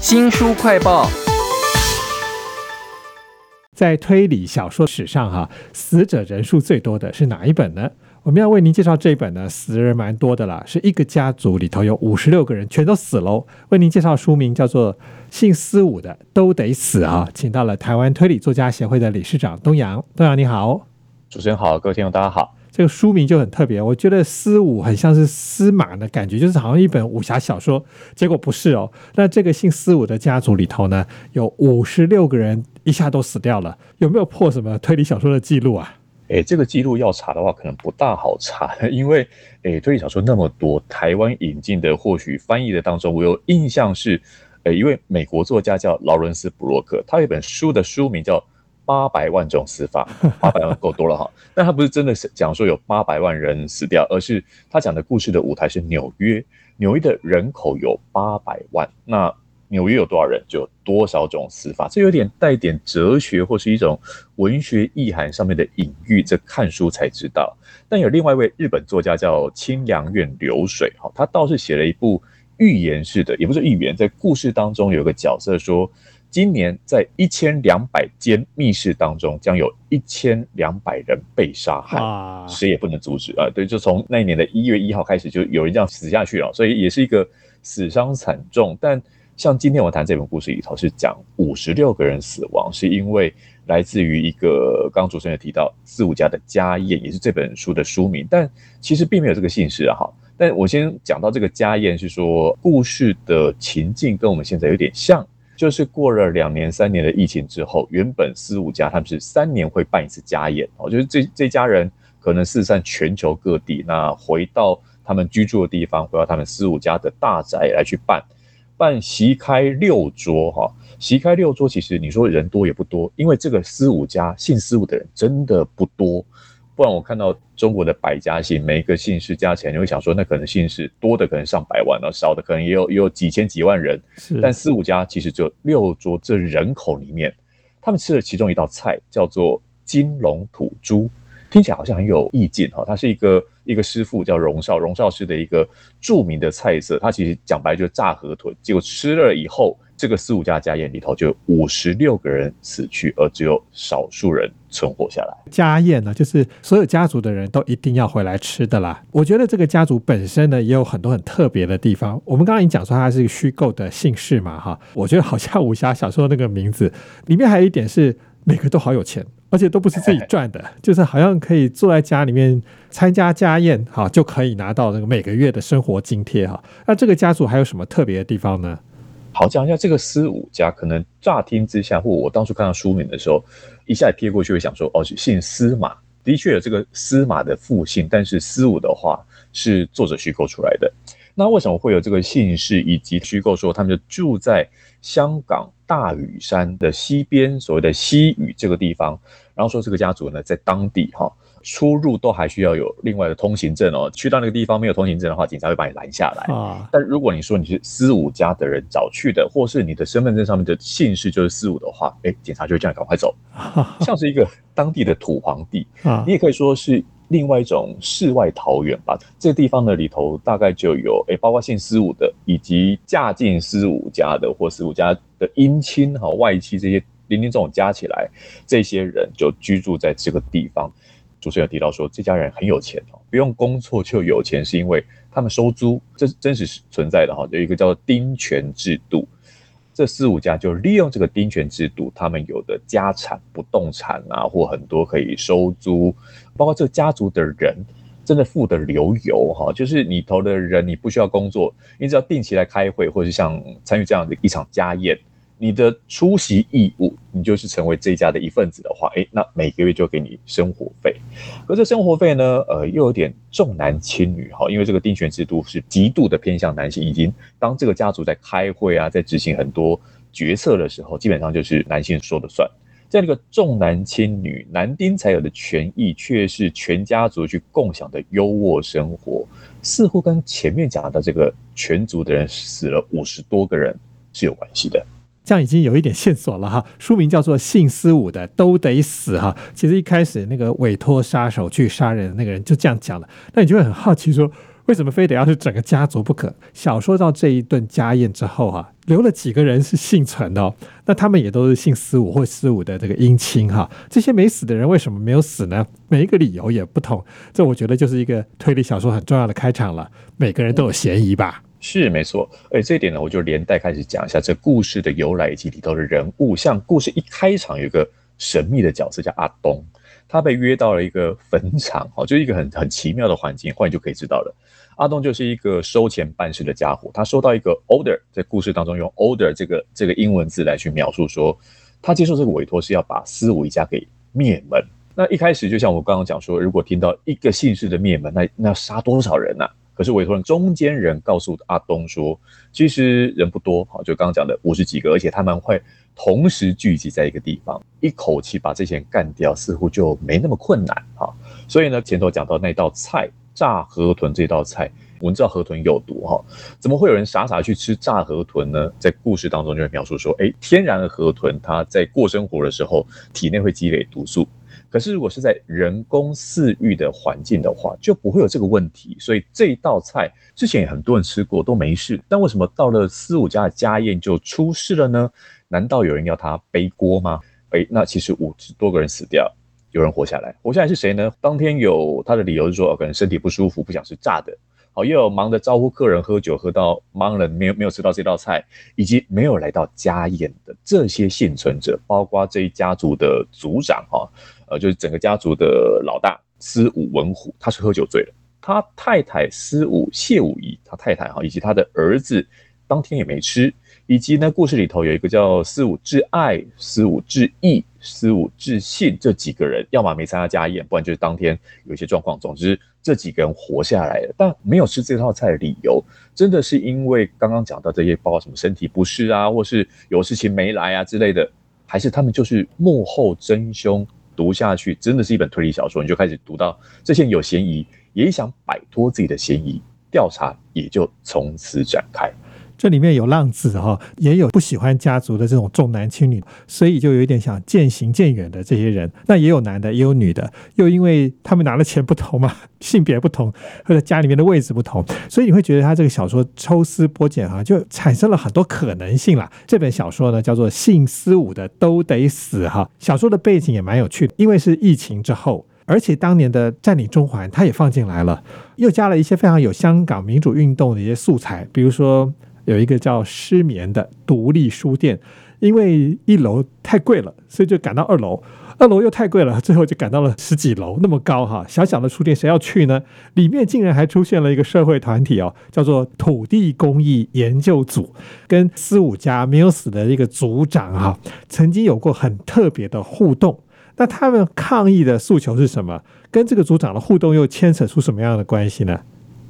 新书快报，在推理小说史上，哈死者人数最多的是哪一本呢？我们要为您介绍这一本呢，死人蛮多的啦，是一个家族里头有五十六个人全都死喽。为您介绍书名叫做《姓司武的都得死》啊，请到了台湾推理作家协会的理事长东阳，东阳你好，主持人好，各位听众大家好。这个书名就很特别，我觉得司武很像是司马的感觉，就是好像一本武侠小说，结果不是哦。那这个姓司武的家族里头呢，有五十六个人一下都死掉了，有没有破什么推理小说的记录啊？诶，这个记录要查的话，可能不大好查，因为诶，推理小说那么多，台湾引进的或许翻译的当中，我有印象是，诶，一位美国作家叫劳伦斯·布洛克，他有一本书的书名叫。八百万种死法，八百万够多了哈。但他不是真的是讲说有八百万人死掉，而是他讲的故事的舞台是纽约，纽约的人口有八百万，那纽约有多少人，就有多少种死法。这有点带点哲学或是一种文学意涵上面的隐喻，这看书才知道。但有另外一位日本作家叫清凉院流水哈，他倒是写了一部寓言式的，也不是寓言，在故事当中有个角色说。今年在一千两百间密室当中，将有一千两百人被杀害，谁也不能阻止啊！对，就从那一年的一月一号开始，就有人这样死下去了，所以也是一个死伤惨重。但像今天我谈这本故事里头，是讲五十六个人死亡，是因为来自于一个刚刚主持人提到四五家的家宴，也是这本书的书名，但其实并没有这个姓氏啊。哈，但我先讲到这个家宴，是说故事的情境跟我们现在有点像。就是过了两年、三年的疫情之后，原本四五家他们是三年会办一次家宴哦，就是这这家人可能四散全球各地，那回到他们居住的地方，回到他们四五家的大宅来去办，办席开六桌哈，席开六桌，其实你说人多也不多，因为这个四五家姓四五的人真的不多。不然我看到中国的百家姓，每一个姓氏加起来，你会想说，那可能姓氏多的可能上百万，那少的可能也有也有几千几万人。但四五家其实只有六桌，这人口里面，他们吃了其中一道菜，叫做金龙吐珠，听起来好像很有意境哈。它是一个一个师傅叫荣少，荣少师的一个著名的菜色。他其实讲白就是炸河豚，结果吃了以后。这个四五家家宴里头，就五十六个人死去，而只有少数人存活下来。家宴呢，就是所有家族的人都一定要回来吃的啦。我觉得这个家族本身呢，也有很多很特别的地方。我们刚刚已经讲说它是一个虚构的姓氏嘛，哈。我觉得好像武侠小说那个名字里面还有一点是每个都好有钱，而且都不是自己赚的，就是好像可以坐在家里面参加家宴，哈，就可以拿到那个每个月的生活津贴，哈。那这个家族还有什么特别的地方呢？好，讲一下这个司武家，可能乍听之下，或我当初看到书名的时候，一下瞥过去会想说，哦，姓司马，的确有这个司马的父姓，但是司武的话是作者虚构出来的。那为什么会有这个姓氏，以及虚构说他们就住在香港大屿山的西边，所谓的西屿这个地方，然后说这个家族呢在当地哈。出入都还需要有另外的通行证哦。去到那个地方没有通行证的话，警察会把你拦下来啊。但如果你说你是四五家的人找去的，或是你的身份证上面的姓氏就是四五的话，哎，警察就会叫你赶快走，像是一个当地的土皇帝啊。你也可以说是另外一种世外桃源吧。这个地方的里头大概就有哎，包括姓四五的，以及嫁进四五家的或四五家的姻亲哈、外戚这些林林总总加起来，这些人就居住在这个地方。主持人提到说，这家人很有钱哦，不用工作就有钱，是因为他们收租，这真实存在的哈。有一个叫做丁权制度，这四五家就利用这个丁权制度，他们有的家产、不动产啊，或很多可以收租，包括这个家族的人真的富得流油哈，就是你投的人，你不需要工作，你只要定期来开会，或者是像参与这样的一场家宴。你的出席义务，你就是成为这家的一份子的话，诶，那每个月就给你生活费。可这生活费呢，呃，又有点重男轻女哈，因为这个丁权制度是极度的偏向男性，已经当这个家族在开会啊，在执行很多决策的时候，基本上就是男性说了算。这样一个重男轻女，男丁才有的权益，却是全家族去共享的优渥生活，似乎跟前面讲的这个全族的人死了五十多个人是有关系的。这样已经有一点线索了哈，书名叫做《姓司武的都得死》哈。其实一开始那个委托杀手去杀人的那个人就这样讲了，那你就会很好奇说，为什么非得要是整个家族不可？小说到这一顿家宴之后哈，留了几个人是幸存的，哦那他们也都是姓司武或司武的这个姻亲哈。这些没死的人为什么没有死呢？每一个理由也不同，这我觉得就是一个推理小说很重要的开场了。每个人都有嫌疑吧？是没错。而且这一点呢，我就连带开始讲一下这故事的由来以及里头的人物。像故事一开场有一个神秘的角色叫阿东，他被约到了一个坟场，哦，就一个很很奇妙的环境，后来就可以知道了。阿东就是一个收钱办事的家伙，他收到一个 order，在故事当中用 order 这个这个英文字来去描述，说他接受这个委托是要把思武一家给灭门。那一开始就像我刚刚讲说，如果听到一个姓氏的灭门，那那要杀多少人呢？可是委托人中间人告诉阿东说，其实人不多，哈，就刚刚讲的五十几个，而且他们会同时聚集在一个地方，一口气把这些人干掉，似乎就没那么困难哈。所以呢，前头讲到那道菜。炸河豚这道菜，我们知道河豚有毒哈，怎么会有人傻傻去吃炸河豚呢？在故事当中就会描述说，哎，天然的河豚它在过生活的时候，体内会积累毒素，可是如果是在人工饲育的环境的话，就不会有这个问题。所以这一道菜之前也很多人吃过都没事，但为什么到了四五家的家宴就出事了呢？难道有人要他背锅吗？哎，那其实五十多个人死掉。有人活下来，活下来是谁呢？当天有他的理由是说，可能身体不舒服，不想吃炸的。好，又有忙着招呼客人喝酒，喝到忙了，没有没有吃到这道菜，以及没有来到家宴的这些幸存者，包括这一家族的族长哈，呃，就是整个家族的老大司武文虎，他是喝酒醉了。他太太司武谢武仪，他太太哈，以及他的儿子当天也没吃。以及呢，故事里头有一个叫司武至爱、司武至义、司武至信这几个人，要么没参加家宴，不然就是当天有一些状况。总之，这几个人活下来了，但没有吃这套菜的理由，真的是因为刚刚讲到这些，包括什么身体不适啊，或是有事情没来啊之类的，还是他们就是幕后真凶？读下去真的是一本推理小说，你就开始读到这些有嫌疑，也想摆脱自己的嫌疑，调查也就从此展开。这里面有浪子哈，也有不喜欢家族的这种重男轻女，所以就有一点想渐行渐远的这些人。那也有男的，也有女的，又因为他们拿的钱不同嘛，性别不同，或者家里面的位置不同，所以你会觉得他这个小说抽丝剥茧哈，就产生了很多可能性啦。这本小说呢叫做《性思武的都得死》哈，小说的背景也蛮有趣的，因为是疫情之后，而且当年的占领中环他也放进来了，又加了一些非常有香港民主运动的一些素材，比如说。有一个叫失眠的独立书店，因为一楼太贵了，所以就赶到二楼。二楼又太贵了，最后就赶到了十几楼，那么高哈，小小的书店谁要去呢？里面竟然还出现了一个社会团体哦，叫做土地公益研究组，跟四五家没有死的一个组长哈，曾经有过很特别的互动。那他们抗议的诉求是什么？跟这个组长的互动又牵扯出什么样的关系呢？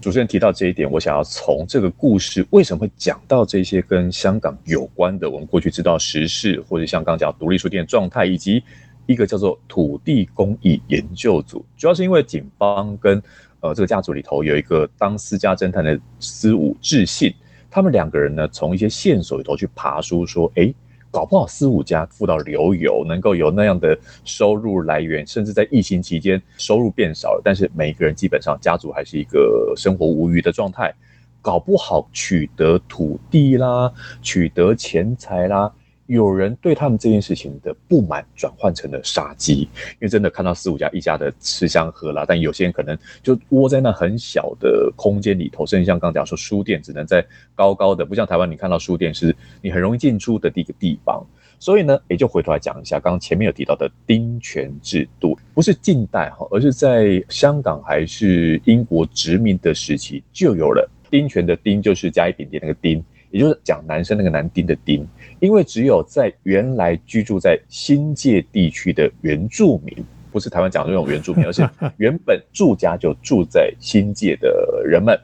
主持人提到这一点，我想要从这个故事为什么会讲到这些跟香港有关的，我们过去知道时事，或者像刚讲独立书店状态，以及一个叫做土地公益研究组，主要是因为警方跟呃这个家族里头有一个当私家侦探的司武智信，他们两个人呢从一些线索里头去爬书，说哎。搞不好四五家富到流油，能够有那样的收入来源，甚至在疫情期间收入变少了，但是每个人基本上家族还是一个生活无余的状态，搞不好取得土地啦，取得钱财啦。有人对他们这件事情的不满转换成了杀机，因为真的看到四五家一家的吃香喝辣，但有些人可能就窝在那很小的空间里头，甚至像刚讲说书店只能在高高的，不像台湾你看到书店是你很容易进出的一个地方。所以呢，也就回头来讲一下，刚刚前面有提到的丁权制度，不是近代哈，而是在香港还是英国殖民的时期就有了丁权的丁，就是加一点点那个丁。也就是讲男生那个男丁的丁，因为只有在原来居住在新界地区的原住民，不是台湾讲的那种原住民，而是 原本住家就住在新界的人们，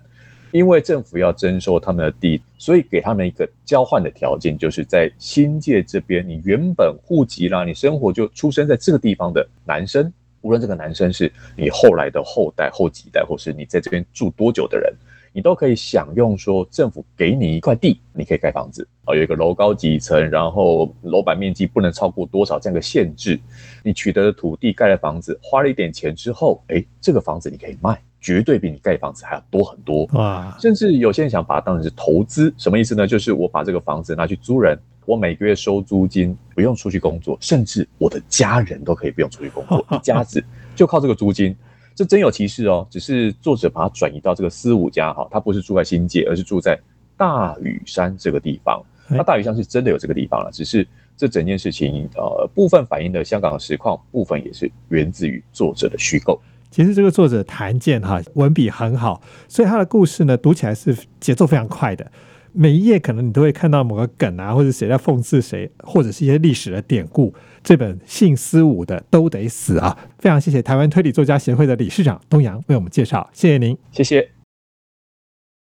因为政府要征收他们的地，所以给他们一个交换的条件，就是在新界这边，你原本户籍啦，你生活就出生在这个地方的男生，无论这个男生是你后来的后代、后几代，或是你在这边住多久的人。你都可以享用说政府给你一块地，你可以盖房子啊，有一个楼高几层，然后楼板面积不能超过多少这样的限制。你取得的土地盖了房子，花了一点钱之后，哎，这个房子你可以卖，绝对比你盖房子还要多很多。哇，甚至有些人想把它当成是投资，什么意思呢？就是我把这个房子拿去租人，我每个月收租金，不用出去工作，甚至我的家人都可以不用出去工作，一家子就靠这个租金。这真有其事哦，只是作者把它转移到这个思武家哈，他不是住在新界，而是住在大屿山这个地方。那大屿山是真的有这个地方了，只是这整件事情呃部分反映的香港的实况，部分也是源自于作者的虚构。其实这个作者谭健哈文笔很好，所以他的故事呢读起来是节奏非常快的。每一页可能你都会看到某个梗啊，或者谁在讽刺谁，或者是一些历史的典故。这本姓思武的都得死啊！非常谢谢台湾推理作家协会的理事长东阳为我们介绍，谢谢您，谢谢。